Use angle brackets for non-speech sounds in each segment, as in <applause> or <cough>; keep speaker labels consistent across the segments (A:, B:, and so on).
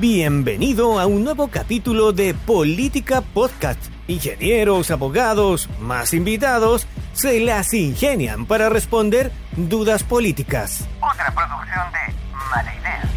A: Bienvenido a un nuevo capítulo de Política Podcast. Ingenieros, abogados, más invitados, se las ingenian para responder dudas políticas.
B: Otra producción de Mala Idea.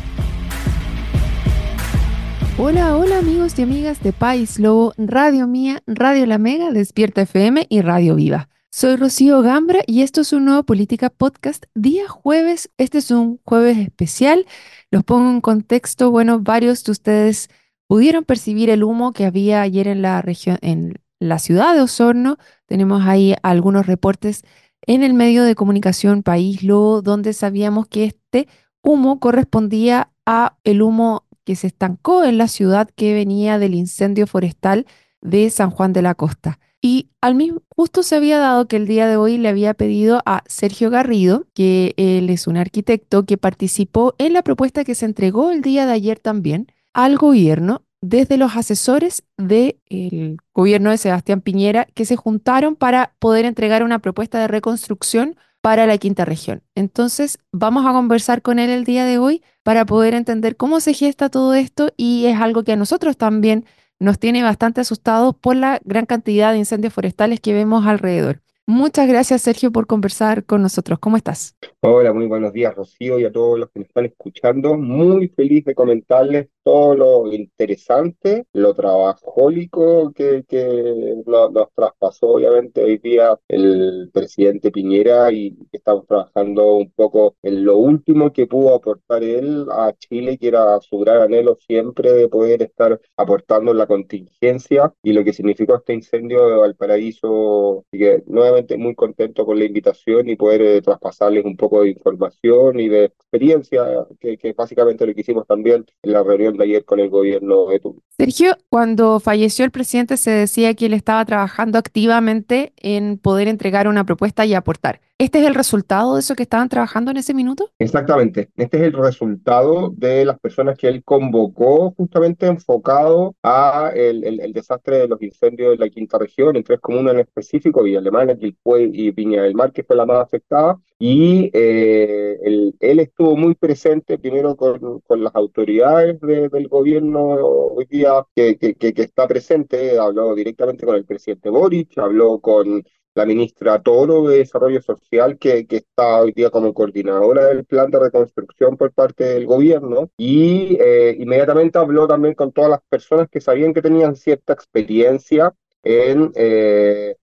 C: Hola, hola amigos y amigas de País Lobo, Radio Mía, Radio La Mega, Despierta FM y Radio Viva. Soy Rocío Gambra y esto es un nuevo Política Podcast día jueves. Este es un jueves especial. Los pongo en contexto. Bueno, varios de ustedes pudieron percibir el humo que había ayer en la región, en la ciudad de Osorno. Tenemos ahí algunos reportes en el medio de comunicación País Lobo, donde sabíamos que este humo correspondía a el humo que se estancó en la ciudad que venía del incendio forestal de San Juan de la Costa. Y al mismo, justo se había dado que el día de hoy le había pedido a Sergio Garrido, que él es un arquitecto que participó en la propuesta que se entregó el día de ayer también al gobierno desde los asesores del gobierno de Sebastián Piñera que se juntaron para poder entregar una propuesta de reconstrucción para la quinta región. Entonces, vamos a conversar con él el día de hoy para poder entender cómo se gesta todo esto y es algo que a nosotros también nos tiene bastante asustados por la gran cantidad de incendios forestales que vemos alrededor. Muchas gracias, Sergio, por conversar con nosotros. ¿Cómo estás?
D: Hola, muy buenos días, Rocío, y a todos los que nos están escuchando. Muy feliz de comentarles todo lo interesante, lo trabajólico que, que nos, traspasó, obviamente, hoy día el presidente Piñera y estamos trabajando un poco en lo último que pudo aportar él a Chile, que era su gran anhelo siempre de poder estar aportando la contingencia y lo que significó este incendio de Valparaíso. Así que nuevamente muy contento con la invitación y poder eh, traspasarles un poco de información y de experiencia, que, básicamente lo que hicimos también en la reunión de ayer con el gobierno de Túnez.
C: Sergio, cuando falleció el presidente se decía que él estaba trabajando activamente en poder entregar una propuesta y aportar. ¿Este es el resultado de eso que estaban trabajando en ese minuto?
D: Exactamente. Este es el resultado de las personas que él convocó justamente enfocado a el, el, desastre de los incendios de la quinta región, en tres comunas en específico, Villa Alemana, Quilpué y Viña del Mar, que fue la más afectada. Y eh, él, él, estuvo muy presente primero con, con las autoridades de, del gobierno hoy día que, que, que está presente, habló directamente con el presidente Boric, habló con la ministra Toro de Desarrollo Social, que, que está hoy día como coordinadora del plan de reconstrucción por parte del gobierno, y eh, inmediatamente habló también con todas las personas que sabían que tenían cierta experiencia en, eh,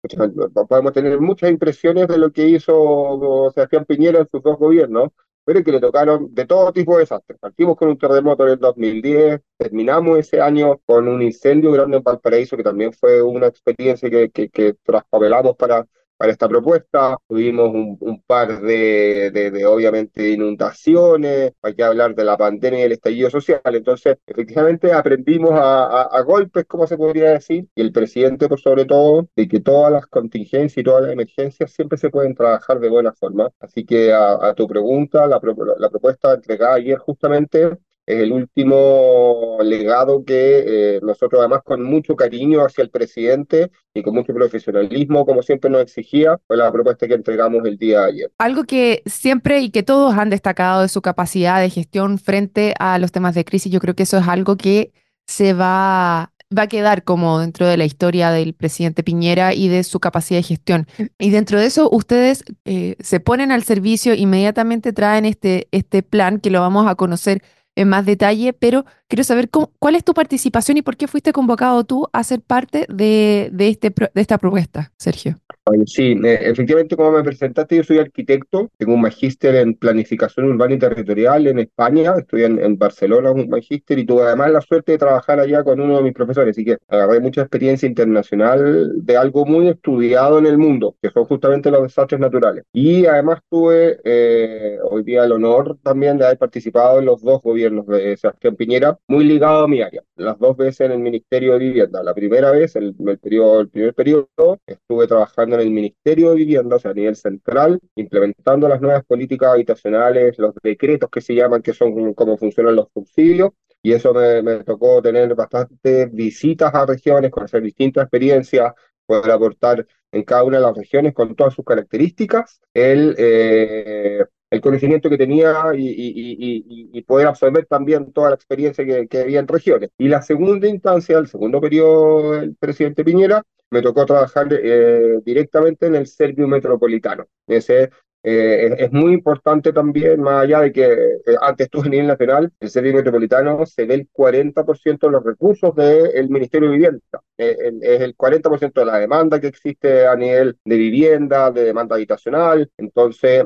D: podemos tener muchas impresiones de lo que hizo Sebastián Piñera en sus dos gobiernos, pero que le tocaron de todo tipo de desastres. Partimos con un terremoto en el 2010, terminamos ese año con un incendio grande en Valparaíso, que también fue una experiencia que, que, que traspapelamos para para esta propuesta. Tuvimos un, par de, de, obviamente, inundaciones, hay que hablar de la pandemia y el estallido social. Entonces, efectivamente, aprendimos a, a, golpes, como se podría decir, y el presidente, por sobre todo, de que todas las contingencias y todas las emergencias siempre se pueden trabajar de buena forma. Así que a, tu pregunta, la, la propuesta entregada ayer justamente es el último legado que eh, nosotros además con mucho cariño hacia el presidente y con mucho profesionalismo, como siempre nos exigía, fue la propuesta que entregamos el día de ayer.
C: Algo que siempre y que todos han destacado de su capacidad de gestión frente a los temas de crisis, yo creo que eso es algo que se va va a quedar como dentro de la historia del presidente Piñera y de su capacidad de gestión. Y dentro de eso, ustedes eh, se ponen al servicio, inmediatamente traen este, este plan que lo vamos a conocer en más detalle, pero quiero saber cuál es tu participación y por qué fuiste convocado tú a ser parte de, de, este, de esta propuesta, Sergio.
D: Sí, eh, efectivamente, como me presentaste, yo soy arquitecto, tengo un magíster en planificación urbana y territorial en España, estoy en, Barcelona, un magíster, y tuve además la suerte de trabajar allá con uno de mis profesores, así que agarré mucha experiencia internacional de algo muy estudiado en el mundo, que son justamente los desastres naturales. Y además tuve eh, hoy día el honor también de haber participado en los dos gobiernos de Sebastián Piñera, muy ligado a mi área, las dos veces en el Ministerio de Vivienda. La primera vez, el, el, periodo, el primer periodo, estuve trabajando en el Ministerio de Vivienda, o sea, a nivel central, implementando las nuevas políticas habitacionales, los decretos que se llaman, que son cómo funcionan los subsidios, y eso me, tocó tener bastantes visitas a regiones, conocer distintas experiencias, poder aportar en cada una de las regiones con todas sus características, el, eh, el conocimiento que tenía y, poder absorber también toda la experiencia que, había en regiones. Y la segunda instancia, el segundo periodo del presidente Piñera, me tocó trabajar eh, directamente en el Servio Metropolitano. Ese eh, es, muy importante también, más allá de que eh, antes tú a nivel nacional, el servicio metropolitano se ve el 40% de los recursos del Ministerio de Vivienda. Eh, es el 40% de la demanda que existe a nivel de vivienda, de demanda habitacional. Entonces,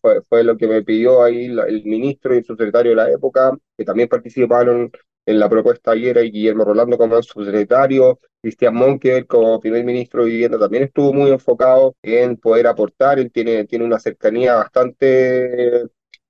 D: fue, fue lo que me pidió ahí el ministro y el subsecretario de la época, que también participaron en la propuesta ayer y Guillermo Rolando como subsecretario, Cristian Monker como primer ministro de Vivienda también estuvo muy enfocado en poder aportar, él tiene, tiene una cercanía bastante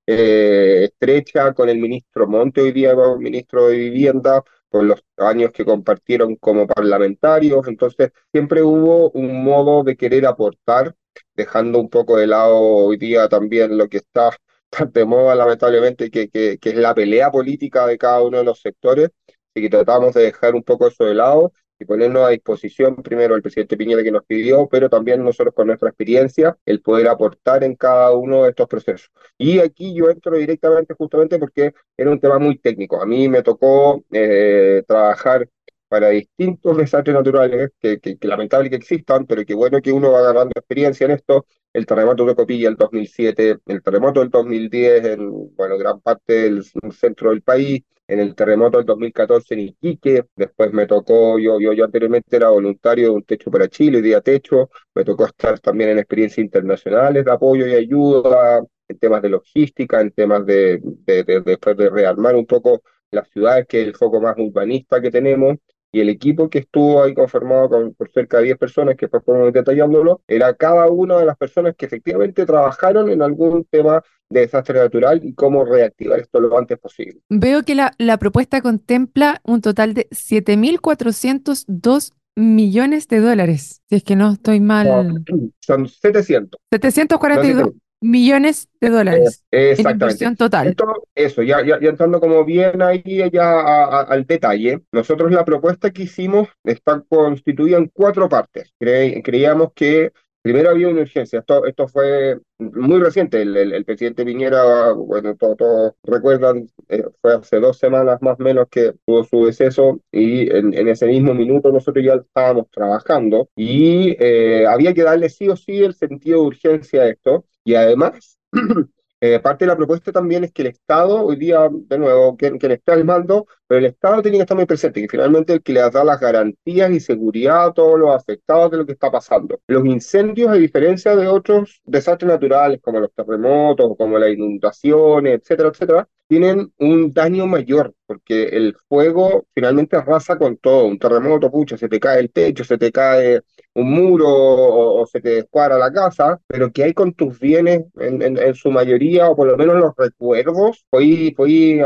D: eh, estrecha con el ministro Monte hoy día, ministro de Vivienda, por los años que compartieron como parlamentarios, entonces siempre hubo un modo de querer aportar, dejando un poco de lado hoy día también lo que está <laughs> de moda, lamentablemente, que, que, que, es la pelea política de cada uno de los sectores, y que tratamos de dejar un poco eso de lado y ponernos a disposición primero el presidente Piñera que nos pidió, pero también nosotros con nuestra experiencia, el poder aportar en cada uno de estos procesos. Y aquí yo entro directamente justamente porque era un tema muy técnico. A mí me tocó eh, trabajar para distintos desastres naturales, que, que, que, lamentable que existan, pero que bueno que uno va ganando experiencia en esto. El terremoto de Copilla el 2007, el terremoto del 2010 en bueno, gran parte del centro del país, en el terremoto del 2014 en Iquique, después me tocó, yo, yo, yo anteriormente era voluntario de un Techo para Chile, Día Techo, me tocó estar también en experiencias internacionales de apoyo y ayuda, en temas de logística, en temas de, de, de, después de rearmar un poco las ciudades, que es el foco más urbanista que tenemos, y el equipo que estuvo ahí conformado con, por cerca de 10 personas, que después podemos detallándolo, era cada una de las personas que efectivamente trabajaron en algún tema de desastre natural y cómo reactivar esto lo antes posible.
C: Veo que la, la propuesta contempla un total de 7.402 millones de dólares, si es que no estoy mal.
D: son 700.
C: 742 millones de dólares
D: eh,
C: en inversión total.
D: eso, ya, ya, entrando como bien ahí ya al detalle, nosotros la propuesta que hicimos está constituida en cuatro partes. creíamos que Primero había una urgencia, esto, esto fue muy reciente, el, el, presidente Piñera, bueno, todos recuerdan, eh, fue hace dos semanas más o menos que tuvo su deceso y en, en ese mismo minuto nosotros ya estábamos trabajando y eh, había que darle sí o sí el sentido de urgencia a esto y además <clears throat> Eh, parte de la propuesta también es que el Estado, hoy día, de nuevo, que, que está al mando, pero el Estado tiene que estar muy presente, que finalmente el que le da las garantías y seguridad a todos los afectados de lo que está pasando. Los incendios, a diferencia de otros desastres naturales, como los terremotos, como las inundaciones, etcétera, etcétera, tienen un daño mayor, porque el fuego finalmente arrasa con todo. Un terremoto, pucha, se te cae el techo, se te cae un muro o, se te descuadra la casa, pero que hay con tus bienes en, en, su mayoría, o por lo menos los recuerdos, puedes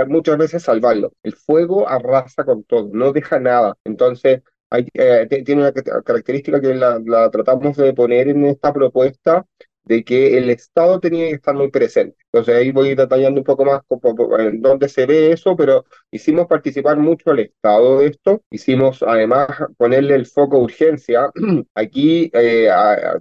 D: muchas veces salvarlo. El fuego arrasa con todo, no deja nada. Entonces, eh, tiene una característica que la tratamos de poner en esta propuesta, de que el Estado tenía que estar muy presente. Entonces ahí voy detallando un poco más en dónde se ve eso, pero hicimos participar mucho al Estado de esto, hicimos además ponerle el foco de urgencia. <clears throat> Aquí, eh,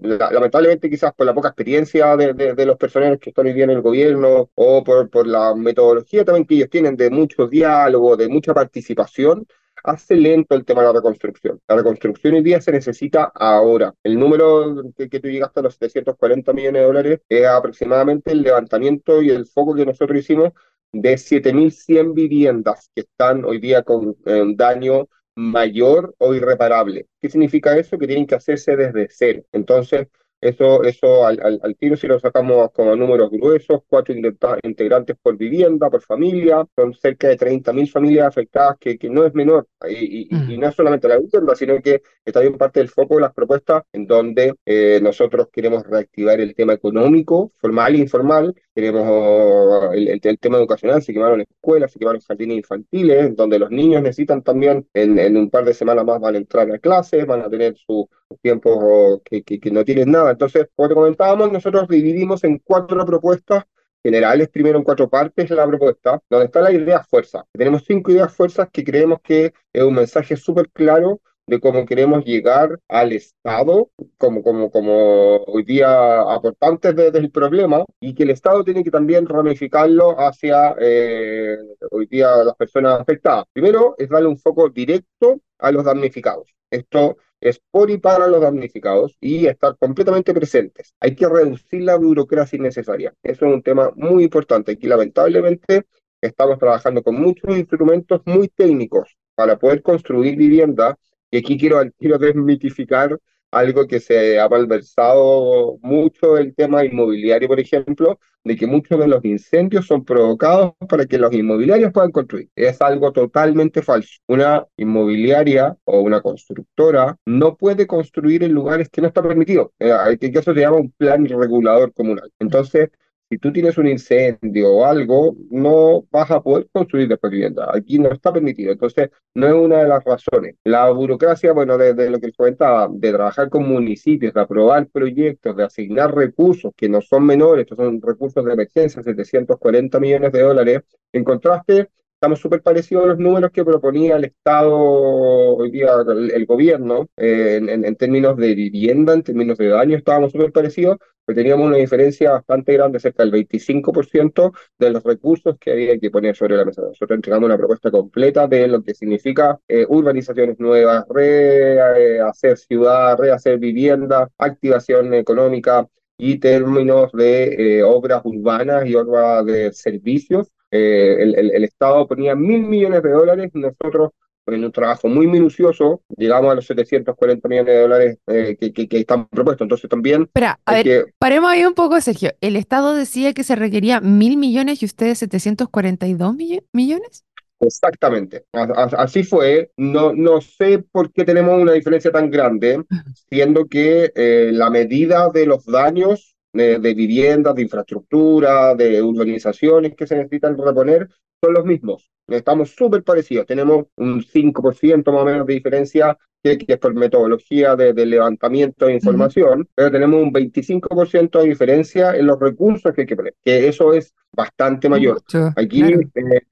D: lamentablemente quizás por la poca experiencia de, de, los personeros que están hoy día en el gobierno o por, por la metodología también que ellos tienen de mucho diálogo, de mucha participación, hace lento el tema de la reconstrucción. La reconstrucción hoy día se necesita ahora. El número que, tú llegaste a los 740 millones de dólares es aproximadamente el levantamiento y el foco que nosotros hicimos de 7.100 viviendas que están hoy día con eh, daño mayor o irreparable. ¿Qué significa eso? Que tienen que hacerse desde cero. Entonces, eso, eso al, al, tiro si lo sacamos como números gruesos, cuatro integrantes por vivienda, por familia, son cerca de 30.000 familias afectadas, que, que, no es menor. Y, y, y, no es solamente la vivienda, sino que está bien parte del foco de las propuestas en donde eh, nosotros queremos reactivar el tema económico, formal e informal, queremos el, el, tema educacional, se quemaron escuelas, se quemaron jardines infantiles, donde los niños necesitan también, en, en un par de semanas más van a entrar a clases, van a tener su tiempo que, que, que no tienen nada entonces, como te comentábamos, nosotros dividimos en cuatro propuestas generales, primero en cuatro partes la propuesta, donde está la idea fuerza. Tenemos cinco ideas fuerzas que creemos que es un mensaje súper claro de cómo queremos llegar al Estado como, como, como hoy día aportantes del problema y que el Estado tiene que también ramificarlo hacia eh, hoy día las personas afectadas. Primero es darle un foco directo a los damnificados. Esto es por y para los damnificados y estar completamente presentes. Hay que reducir la burocracia innecesaria. Eso es un tema muy importante y lamentablemente estamos trabajando con muchos instrumentos muy técnicos para poder construir vivienda. Y aquí quiero, quiero desmitificar algo que se ha malversado mucho el tema inmobiliario, por ejemplo, de que muchos de los incendios son provocados para que los inmobiliarios puedan construir. Es algo totalmente falso. Una inmobiliaria o una constructora no puede construir en lugares que no está permitido. Eh, eso se llama un plan regulador comunal. Entonces, si tú tienes un incendio o algo, no vas a poder construir después vivienda. Aquí no está permitido. Entonces, no es una de las razones. La burocracia, bueno, de, lo que comentaba, de trabajar con municipios, de aprobar proyectos, de asignar recursos que no son menores, estos son recursos de emergencia, 740 millones de dólares, en contraste estamos súper parecidos a los números que proponía el Estado, hoy día el, gobierno, eh, en, en, términos de vivienda, en términos de daño, estábamos súper parecidos, pero teníamos una diferencia bastante grande, cerca del 25% de los recursos que había que poner sobre la mesa. Nosotros entregamos una propuesta completa de lo que significa eh, urbanizaciones nuevas, rehacer ciudad, rehacer vivienda, activación económica, y términos de eh, obras urbanas y obras de servicios eh, el, el, Estado ponía mil millones de dólares, nosotros en un trabajo muy minucioso, llegamos a los 740 millones de dólares eh, que, que, están propuestos. Entonces también...
C: Espera, a ver, paremos ahí un poco, Sergio. ¿El Estado decía que se requería mil millones y ustedes 742 millones?
D: Exactamente, así fue. No, no sé por qué tenemos una diferencia tan grande, siendo que eh, la medida de los daños de, viviendas, de infraestructura, de urbanizaciones que se necesitan reponer, son los mismos. Estamos súper parecidos. Tenemos un 5% más o menos de diferencia que, es por metodología de, levantamiento de información, pero tenemos un 25% de diferencia en los recursos que hay que poner, que eso es bastante mayor. Aquí, eh,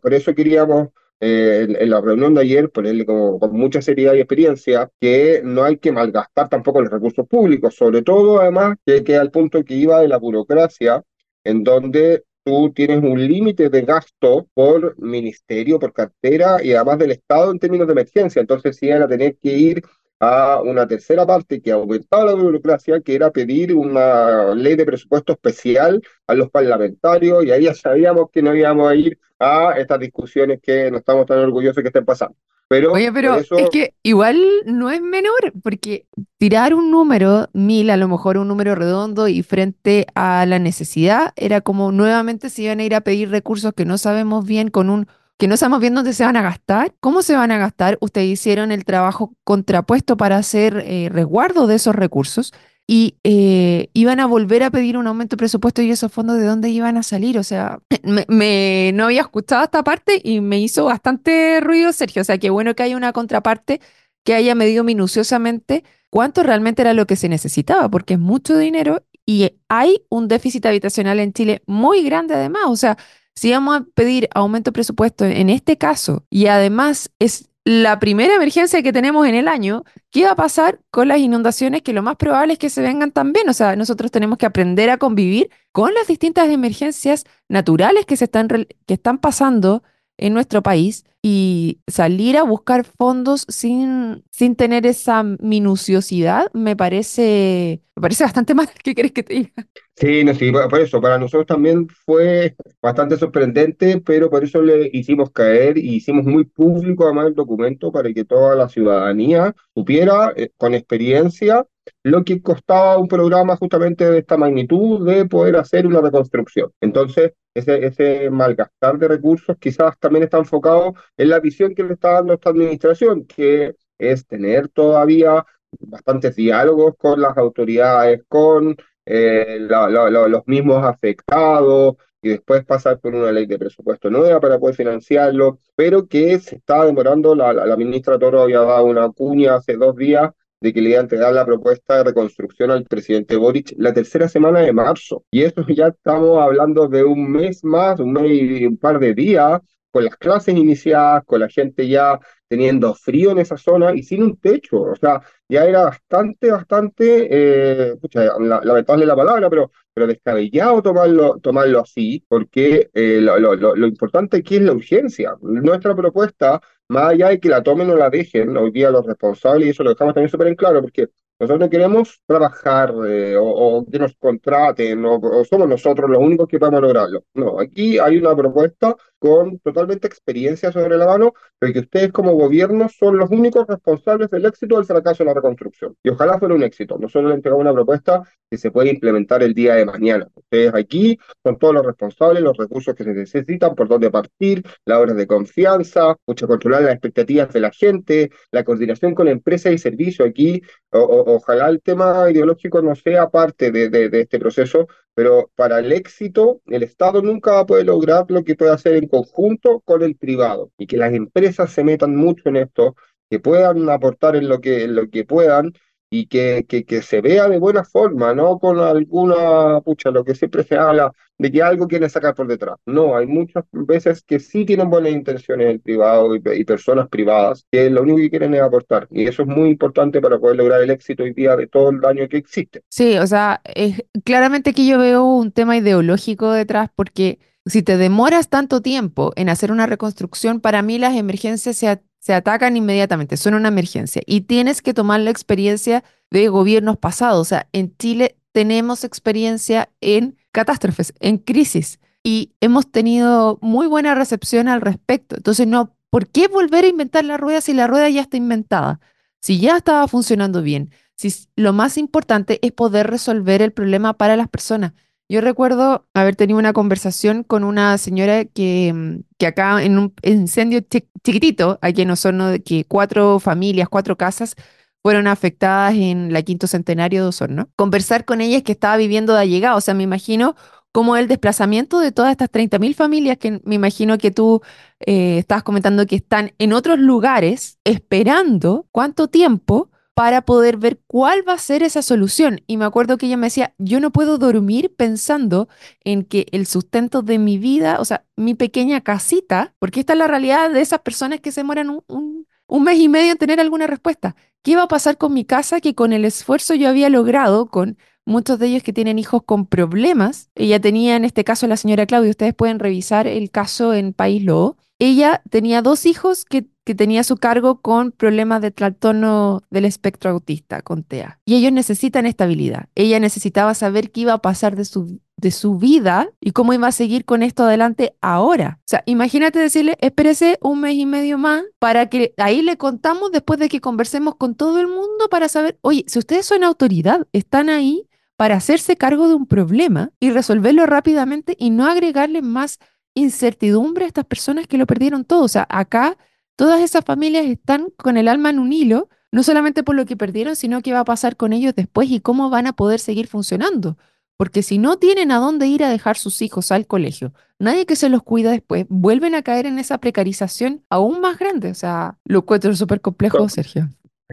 D: por eso queríamos eh, en, la reunión de ayer, ponerle como, con mucha seriedad y experiencia, que no hay que malgastar tampoco los recursos públicos, sobre todo además que, que al punto que iba de la burocracia, en donde tú tienes un límite de gasto por ministerio, por cartera y además del Estado en términos de emergencia. Entonces, si van a tener que ir a una tercera parte que ha aumentado la burocracia, que era pedir una ley de presupuesto especial a los parlamentarios, y ahí ya sabíamos que no íbamos a ir a estas discusiones que no estamos tan orgullosos que estén pasando. Pero
C: Oye, pero es que igual no es menor, porque tirar un número, mil, a lo mejor un número redondo, y frente a la necesidad, era como nuevamente se iban a ir a pedir recursos que no sabemos bien con un que no sabemos bien dónde se van a gastar, cómo se van a gastar. Ustedes hicieron el trabajo contrapuesto para hacer eh, resguardo de esos recursos y eh, iban a volver a pedir un aumento de presupuesto y esos fondos de dónde iban a salir. O sea, <laughs> me, no había escuchado esta parte y me hizo bastante ruido, Sergio. O sea, qué bueno que haya una contraparte que haya medido minuciosamente cuánto realmente era lo que se necesitaba, porque es mucho dinero y hay un déficit habitacional en Chile muy grande además. O sea, si vamos a pedir aumento de presupuesto en este caso y además es la primera emergencia que tenemos en el año, ¿qué va a pasar con las inundaciones? Que lo más probable es que se vengan también. O sea, nosotros tenemos que aprender a convivir con las distintas emergencias naturales que, se están, que están pasando en nuestro país y salir a buscar fondos sin, sin tener esa minuciosidad me parece, me parece bastante <laughs> mal. ¿Qué querés que te diga?
D: Sí, no, sí, por eso, para nosotros también fue bastante sorprendente, pero por eso le hicimos caer y hicimos muy público además el documento para que toda la ciudadanía supiera eh, con experiencia lo que costaba un programa justamente de esta magnitud de poder hacer una reconstrucción. Entonces, ese, ese malgastar de recursos quizás también está enfocado en la visión que le está dando esta administración, que es tener todavía bastantes diálogos con las autoridades, con eh, los mismos afectados, y después pasar por una ley de presupuesto nueva para poder financiarlo, pero que se está demorando, la, la, ministra Toro había dado una cuña hace dos días de que le iba a entregar la propuesta de reconstrucción al presidente Boric la tercera semana de marzo. Y eso <laughs> ya estamos hablando de un mes más, un mes y un par de días con las clases iniciadas, con la gente ya teniendo frío en esa zona y sin un techo. O sea, ya era bastante, bastante, eh, lamentable la palabra, pero, pero descabellado tomarlo, tomarlo así, porque eh, lo, lo, lo, importante aquí es la urgencia. Nuestra propuesta, más allá de que la tomen o la dejen, hoy día los responsables, y eso lo dejamos también súper en claro, porque nosotros no queremos trabajar eh, o, que nos contraten o, somos nosotros los únicos que podemos lograrlo. No, aquí hay una propuesta con totalmente experiencia sobre la mano, pero que ustedes como gobierno son los únicos responsables del éxito o del fracaso de la reconstrucción. Y ojalá fuera un éxito. Nosotros le entregamos una propuesta que se puede implementar el día de mañana. Ustedes aquí son todos los responsables, los recursos que se necesitan, por dónde partir, las horas de confianza, mucho controlar las expectativas de la gente, la coordinación con empresas y servicios aquí, o, ojalá el tema ideológico no sea parte de, este proceso, pero para el éxito, el Estado nunca va a poder lograr lo que puede hacer en conjunto con el privado. Y que las empresas se metan mucho en esto, que puedan aportar en lo que, en lo que puedan y que, que, que, se vea de buena forma, no con alguna, pucha, lo que siempre se habla de que algo quiere sacar por detrás. No, hay muchas veces que sí tienen buenas intenciones el privado y, personas privadas que lo único que quieren es aportar. Y eso es muy importante para poder lograr el éxito hoy día de todo el daño que existe.
C: Sí, o sea, es, claramente que yo veo un tema ideológico detrás porque si te demoras tanto tiempo en hacer una reconstrucción, para mí las emergencias se se atacan inmediatamente, son una emergencia y tienes que tomar la experiencia de gobiernos pasados. O sea, en Chile tenemos experiencia en catástrofes, en crisis y hemos tenido muy buena recepción al respecto. Entonces, no, ¿por qué volver a inventar la rueda si la rueda ya está inventada? Si ya estaba funcionando bien, si lo más importante es poder resolver el problema para las personas. Yo recuerdo haber tenido una conversación con una señora que, mm, que acá en un incendio chiquitito, aquí en Osorno, que cuatro familias, cuatro casas fueron afectadas en la quinto centenario de Osorno. Conversar con ella es que estaba viviendo de allegado, o sea, me imagino como el desplazamiento de todas estas 30.000 familias que me imagino que tú eh, estabas comentando que están en otros lugares esperando cuánto tiempo para poder ver cuál va a ser esa solución. Y me acuerdo que ella me decía, yo no puedo dormir pensando en que el sustento de mi vida, o sea, mi pequeña casita, porque esta es la realidad de esas personas que se demoran un, mes y medio en tener alguna respuesta. ¿Qué va a pasar con mi casa que con el esfuerzo yo había logrado con muchos de ellos que tienen hijos con problemas? Ella tenía, en este caso, la señora Claudia, ustedes pueden revisar el caso en País Lobo. Ella tenía dos hijos que que tenía su cargo con problemas de trastorno del espectro autista, con TEA. Y ellos necesitan estabilidad. Ella necesitaba saber qué iba a pasar de su, de su vida y cómo iba a seguir con esto adelante ahora. O sea, imagínate decirle, espérese un mes y medio más para que ahí le contamos después de que conversemos con todo el mundo para saber, oye, si ustedes son autoridad, están ahí para hacerse cargo de un problema y resolverlo rápidamente y no agregarle más incertidumbre a estas personas que lo perdieron todo. O sea, acá Todas esas familias están con el alma en un hilo, no solamente por lo que perdieron, sino qué va a pasar con ellos después y cómo van a poder seguir funcionando. Porque si no tienen a dónde ir a dejar sus hijos al colegio, nadie que se los cuida después, vuelven a caer en esa precarización aún más grande. O sea, lo encuentro súper complejo, Sergio.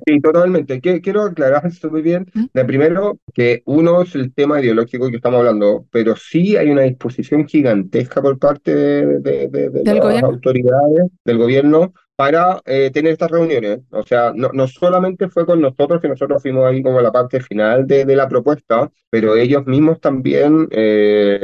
D: Sí, totalmente. Quiero aclarar esto muy bien. ¿Mm? De primero, que uno es el tema ideológico que estamos hablando, pero sí hay una disposición gigantesca por parte de, las autoridades del gobierno para eh, tener estas reuniones. O sea, no, no, solamente fue con nosotros, que nosotros fuimos ahí como la parte final de, de la propuesta, pero ellos mismos también, eh,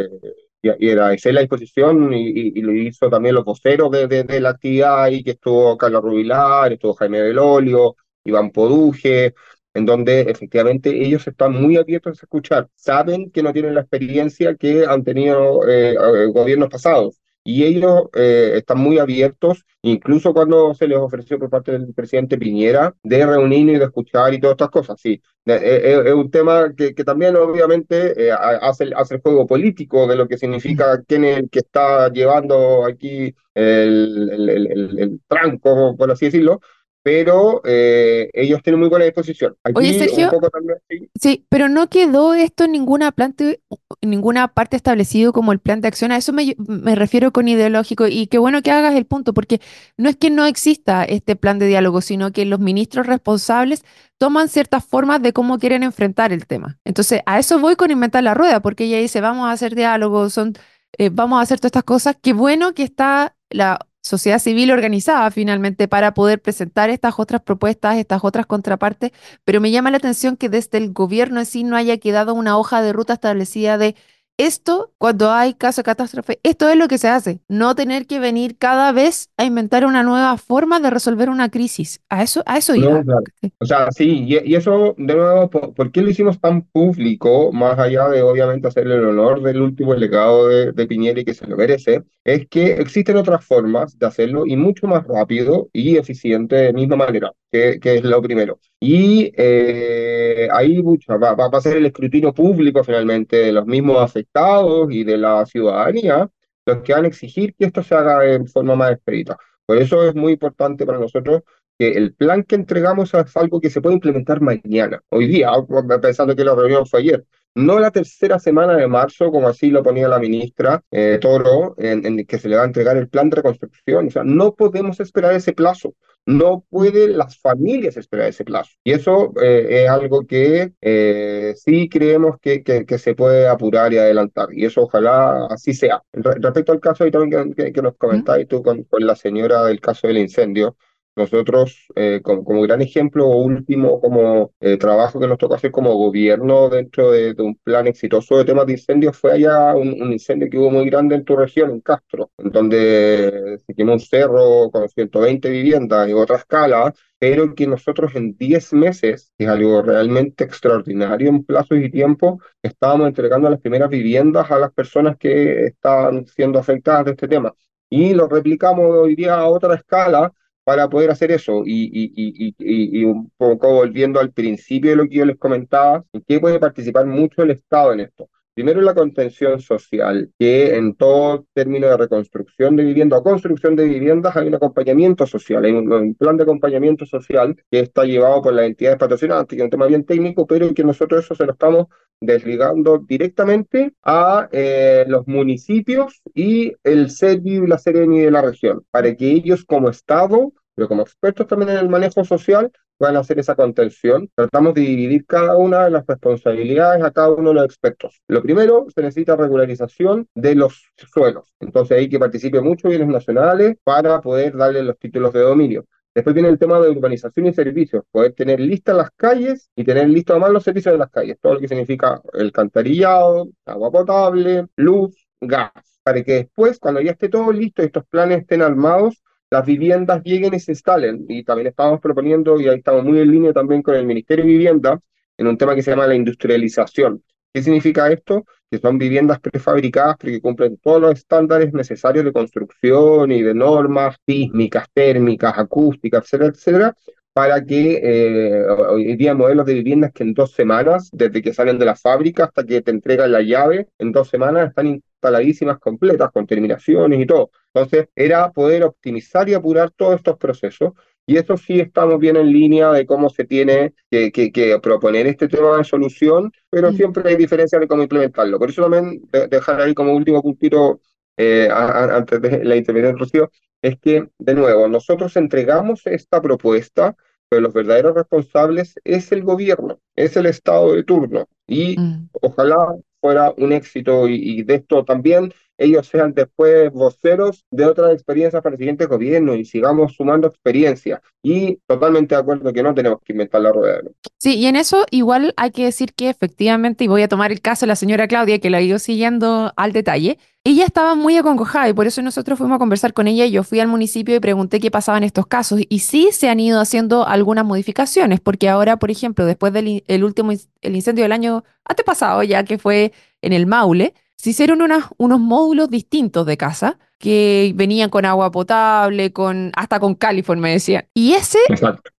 D: y, era esa la disposición, y, lo hizo también los voceros de, de, la actividad, y que estuvo Carlos Rubilar, estuvo Jaime Belolio, Iván Poduje, en donde efectivamente ellos están muy abiertos a escuchar, saben que no tienen la experiencia que han tenido eh, gobiernos pasados y ellos eh, están muy abiertos, incluso cuando se les ofreció por parte del presidente Piñera de reunir y de escuchar y todas estas cosas. Sí, eh, eh, es, un tema que, que también obviamente hace, hace el juego político de lo que significa quién es el que está llevando aquí el, el, el, el tranco, por así decirlo, pero eh, ellos tienen muy buena disposición.
C: Oye, Sergio, ¿sí? pero no quedó esto en ninguna, plante, en ninguna parte establecido como el plan de acción. A eso me, me, refiero con ideológico y qué bueno que hagas el punto, porque no es que no exista este plan de diálogo, sino que los ministros responsables toman ciertas formas de cómo quieren enfrentar el tema. Entonces, a eso voy con inventar la rueda, porque ella dice, vamos a hacer diálogo, son, eh, vamos a hacer todas estas cosas. Qué bueno que está la sociedad civil organizada finalmente para poder presentar estas otras propuestas, estas otras contrapartes, pero me llama la atención que desde el gobierno en sí no haya quedado una hoja de ruta establecida de esto, cuando hay caso de catástrofe, esto es lo que se hace. No tener que venir cada vez a inventar una nueva forma de resolver una crisis. A eso, a eso iba.
D: O sea, sí, y, eso, de nuevo, ¿por, qué lo hicimos tan público, más allá de obviamente hacerle el honor del último legado de, de Piñera y que se lo merece? Es que existen otras formas de hacerlo y mucho más rápido y eficiente de misma manera, que, que es lo primero. Y eh, ahí va, va, a ser el escrutinio público finalmente de los mismos afectados y de la ciudadanía los que van a exigir que esto se haga en forma más expedita. Por eso es muy importante para nosotros que el plan que entregamos es algo que se puede implementar mañana, hoy día, <laughs> pensando que la reunión fue ayer, no la tercera semana de marzo, como así lo ponía la ministra eh, Toro, en, que se le va a entregar el plan de reconstrucción. O sea, no podemos esperar ese plazo. No pueden las familias esperar ese plazo. Y eso eh, es algo que eh, sí creemos que, que, se puede apurar y adelantar. Y eso ojalá así sea. respecto al caso ahí también que, que nos comentáis tú con, con la señora del caso del incendio, nosotros, eh, como, como, gran ejemplo o último como eh, trabajo que nos tocó hacer como gobierno dentro de, un plan exitoso de temas de incendios, fue allá un, incendio que hubo muy grande en tu región, en Castro, en donde se quemó un cerro con 120 viviendas y otra escala, pero que nosotros en 10 meses, que es algo realmente extraordinario en plazos y tiempo, estábamos entregando las primeras viviendas a las personas que estaban siendo afectadas de este tema. Y lo replicamos hoy día a otra escala para poder hacer eso. Y, y, y, y, un poco volviendo al principio de lo que yo les comentaba, ¿en qué puede participar mucho el Estado en esto? Primero la contención social, que en todo término de reconstrucción de vivienda o construcción de viviendas hay un acompañamiento social, hay un, plan de acompañamiento social que está llevado por las entidades patrocinantes, que es un tema bien técnico, pero que nosotros eso se lo estamos desligando directamente a eh, los municipios y el SEDI y la Sereni de la región, para que ellos como Estado pero como expertos también en el manejo social, a hacer esa contención. Tratamos de dividir cada una de las responsabilidades a cada uno de los expertos. Lo primero, se necesita regularización de los suelos. Entonces hay que participe muchos bienes nacionales para poder darle los títulos de dominio. Después viene el tema de urbanización y servicios, poder tener listas las calles y tener listos además los servicios de las calles, todo lo que significa el cantarillado, agua potable, luz, gas, para que después, cuando ya esté todo listo y estos planes estén armados, las viviendas lleguen y se instalen. Y también estamos proponiendo, y ahí estamos muy en línea también con el Ministerio de Vivienda, en un tema que se llama la industrialización. ¿Qué significa esto? Que son viviendas prefabricadas pero que cumplen todos los estándares necesarios de construcción y de normas sísmicas, térmicas, acústicas, etcétera, etcétera, para que eh, hoy día modelos de viviendas que en dos semanas, desde que salen de la fábrica hasta que te entregan la llave, en dos semanas están instaladísimas completas, con terminaciones y todo. Entonces, era poder optimizar y apurar todos estos procesos. Y eso sí estamos bien en línea de cómo se tiene que, que, proponer este tema de solución, pero mm. siempre hay diferencias de cómo implementarlo. Por eso también dejar ahí como último puntito eh, antes de la intervención de Rocío, es que, de nuevo, nosotros entregamos esta propuesta, pero los verdaderos responsables es el gobierno, es el Estado de turno. Y mm. ojalá fuera un éxito y, de esto también ellos sean después voceros de otras experiencias para el siguiente gobierno y sigamos sumando experiencia. Y totalmente de acuerdo que no tenemos que inventar la rueda.
C: Sí, y en eso igual hay que decir que efectivamente, y voy a tomar el caso de la señora Claudia, que la ido siguiendo al detalle, ella estaba muy acongojada y por eso nosotros fuimos a conversar con ella. y Yo fui al municipio y pregunté qué pasaba en estos casos. Y sí se han ido haciendo algunas modificaciones, porque ahora, por ejemplo, después del el último el incendio del año antepasado, ya que fue en el Maule, se hicieron unos módulos distintos de casa que venían con agua potable, con hasta con California, me decían. Y ese,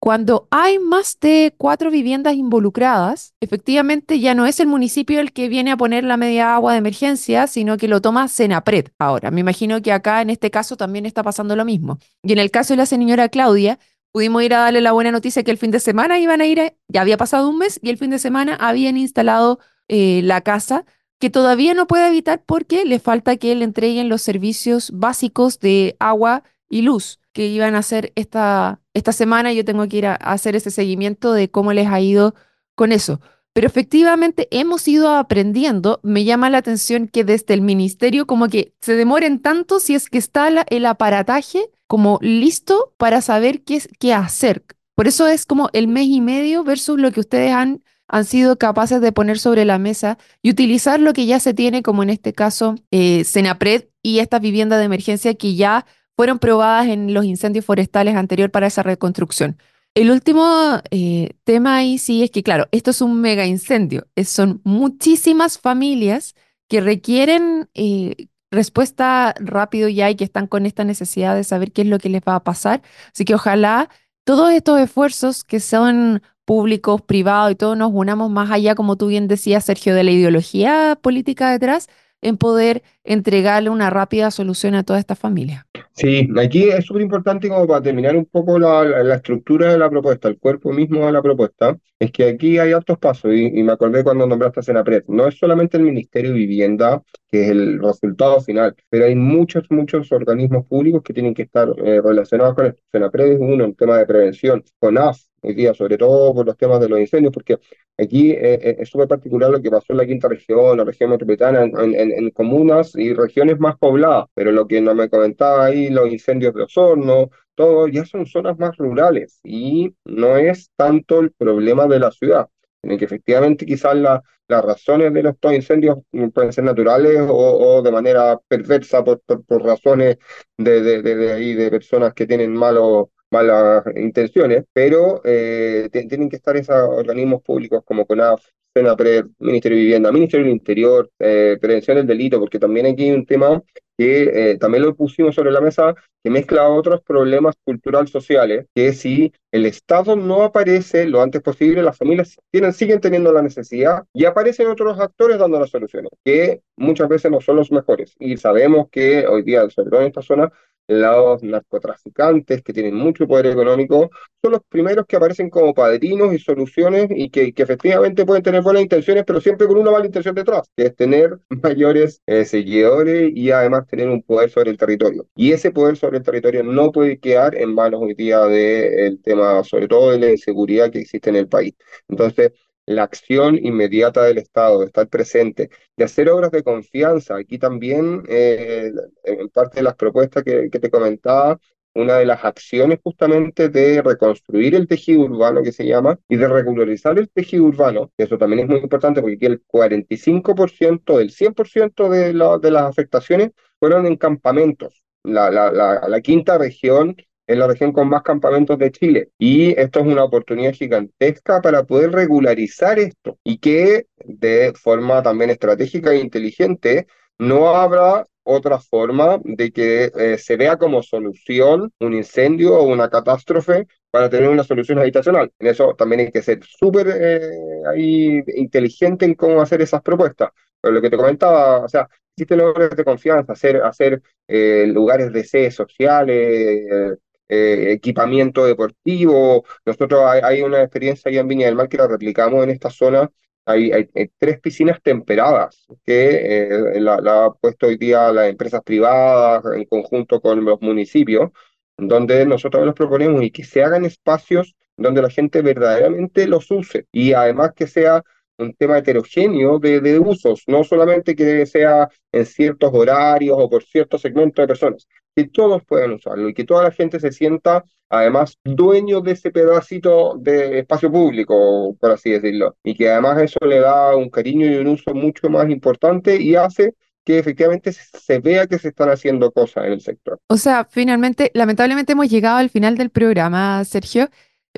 C: cuando hay más de cuatro viviendas involucradas, efectivamente ya no es el municipio el que viene a poner la media agua de emergencia, sino que lo toma Senapred. Ahora, me imagino que acá en este caso también está pasando lo mismo. Y en el caso de la señora Claudia, pudimos ir a darle la buena noticia que el fin de semana iban a ir, ya había pasado un mes y el fin de semana habían instalado eh, la casa que todavía no puede evitar porque le falta que le entreguen los servicios básicos de agua y luz que iban a hacer esta, esta semana. Yo tengo que ir a, hacer ese seguimiento de cómo les ha ido con eso. Pero efectivamente hemos ido aprendiendo. Me llama la atención que desde el ministerio como que se demoren tanto si es que está el aparataje como listo para saber qué, qué hacer. Por eso es como el mes y medio versus lo que ustedes han, han sido capaces de poner sobre la mesa y utilizar lo que ya se tiene, como en este caso eh, Senapred y estas viviendas de emergencia que ya fueron probadas en los incendios forestales anterior para esa reconstrucción. El último eh, tema ahí sí es que, claro, esto es un mega incendio. son muchísimas familias que requieren eh, respuesta rápido ya y que están con esta necesidad de saber qué es lo que les va a pasar. Así que ojalá todos estos esfuerzos que son públicos, privados y todos nos unamos más allá, como tú bien decías, Sergio, de la ideología política detrás, en poder entregarle una rápida solución a toda esta familia.
D: Sí, aquí es súper importante como para terminar un poco la, estructura de la propuesta, el cuerpo mismo de la propuesta, es que aquí hay altos pasos y, me acordé cuando nombraste a Senapred, no es solamente el Ministerio de Vivienda, que es el resultado final, pero hay muchos, muchos organismos públicos que tienen que estar eh, relacionados con esto. Senapred es uno, un tema de prevención, CONAF, hoy día, sobre todo por los temas de los incendios, porque aquí eh, eh, es súper particular lo que pasó en la quinta región, la región metropolitana, en, en, en, comunas y regiones más pobladas, pero lo que no me comentaba ahí, los incendios de Osorno, todo, ya son zonas más rurales y no es tanto el problema de la ciudad, en que efectivamente quizás la, las razones de estos incendios pueden ser naturales o, o de manera perversa por, por, por razones de, de, de, de, de personas que tienen malos malas intenciones, pero eh, tienen que estar esos organismos públicos como CONAF, SENAPRED, Ministerio de Vivienda, Ministerio del Interior, eh, Prevención del Delito, porque también aquí hay un tema que eh, también lo pusimos sobre la mesa, que mezcla otros problemas cultural sociales, que si el Estado no aparece lo antes posible, las familias tienen, siguen teniendo la necesidad y aparecen otros actores dando las soluciones, que muchas veces no son los mejores. Y sabemos que hoy día, sobre todo en esta zona, los narcotraficantes que tienen mucho poder económico son los primeros que aparecen como padrinos y soluciones y que, que efectivamente pueden tener buenas intenciones, pero siempre con una mala intención detrás, que es tener <laughs> mayores eh, seguidores y además tener un poder sobre el territorio. Y ese poder sobre el territorio no puede quedar en manos hoy día del tema, sobre todo de la inseguridad que existe en el país. Entonces, la acción inmediata del Estado, de estar presente, de hacer obras de confianza. Aquí también, eh, en parte de las propuestas que, que, te comentaba, una de las acciones justamente de reconstruir el tejido urbano que se llama y de regularizar el tejido urbano, eso también es muy importante porque aquí el 45% del 100% de, la, de las afectaciones fueron en campamentos. La, la, la, la quinta región es la región con más campamentos de Chile. Y esto es una oportunidad gigantesca para poder regularizar esto y que de forma también estratégica e inteligente no habrá otra forma de que eh, se vea como solución un incendio o una catástrofe para tener una solución habitacional. En eso también hay que ser súper eh, inteligente en cómo hacer esas propuestas. Pero lo que te comentaba, o sea, existen lugares de confianza, hacer, hacer eh, lugares de sede sociales, eh, equipamiento deportivo. Nosotros hay, una experiencia allá en Viña del Mar que la replicamos en esta zona. Hay, tres piscinas temperadas que eh, la, la ha puesto hoy día las empresas privadas en conjunto con los municipios, donde nosotros los proponemos y que se hagan espacios donde la gente verdaderamente los use y además que sea un tema heterogéneo de, de, usos, no solamente que sea en ciertos horarios o por ciertos segmentos de personas, que todos puedan usarlo y que toda la gente se sienta además dueño de ese pedacito de espacio público, por así decirlo, y que además eso le da un cariño y un uso mucho más importante y hace que efectivamente se vea que se están haciendo cosas en el sector.
C: O sea, finalmente, lamentablemente hemos llegado al final del programa, Sergio,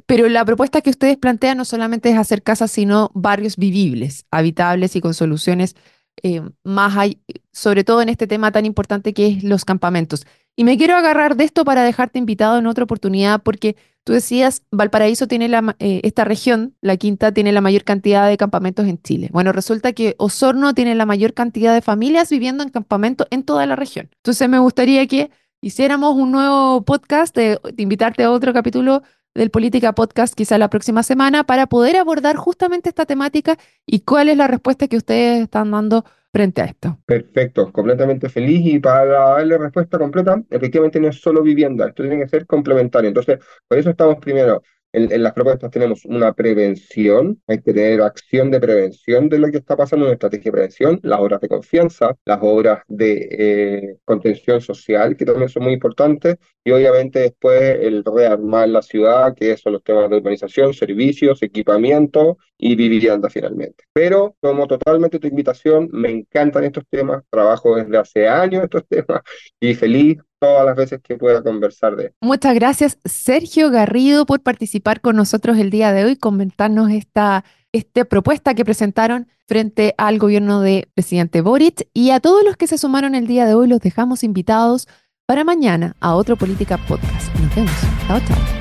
C: pero la propuesta que ustedes plantean no solamente es hacer casas, sino barrios vivibles, habitables y con soluciones eh, más, hay, sobre todo en este tema tan importante que es los campamentos. Y me quiero agarrar de esto para dejarte invitado en otra oportunidad, porque tú decías, Valparaíso tiene la, eh, esta región, la quinta, tiene la mayor cantidad de campamentos en Chile. Bueno, resulta que Osorno tiene la mayor cantidad de familias viviendo en campamentos en toda la región. Entonces me gustaría que hiciéramos un nuevo podcast, de, invitarte a otro capítulo del Política Podcast quizá la próxima semana para poder abordar justamente esta temática y cuál es la respuesta que ustedes están dando frente a esto.
D: Perfecto, completamente feliz y para darle respuesta completa, efectivamente no es solo vivienda, esto tiene que ser complementario. Entonces, por eso estamos primero en, en, las propuestas tenemos una prevención, hay que tener acción de prevención de lo que está pasando, una estrategia de prevención, las obras de confianza, las obras de eh, contención social, que también son muy importantes, y obviamente después el rearmar la ciudad, que son los temas de urbanización, servicios, equipamiento y vivienda finalmente. Pero tomo totalmente tu invitación, me encantan estos temas, trabajo desde hace años estos <laughs> temas y feliz todas las veces que pueda conversar de
C: Muchas gracias, Sergio Garrido, por participar con nosotros el día de hoy, comentarnos esta, esta propuesta que presentaron frente al gobierno de presidente Boric. Y a todos los que se sumaron el día de hoy, los dejamos invitados para mañana a otro Política Podcast. Nos vemos. Chao, chao.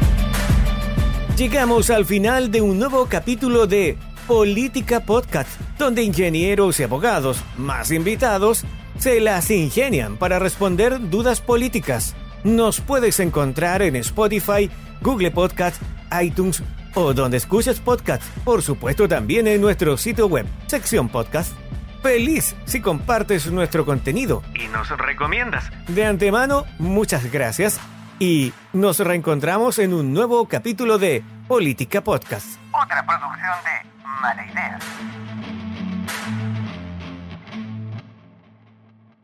A: Llegamos al final de un nuevo capítulo de Política Podcast, donde ingenieros y abogados, más invitados, se las ingenian para responder dudas políticas. Nos puedes encontrar en Spotify, Google Podcast, iTunes o donde escuches podcast. Por supuesto también en nuestro sitio web, sección podcast. Feliz si compartes nuestro contenido y nos recomiendas. De antemano, muchas gracias y nos reencontramos en un nuevo capítulo de Política Podcast.
B: Otra producción de Mala Idea.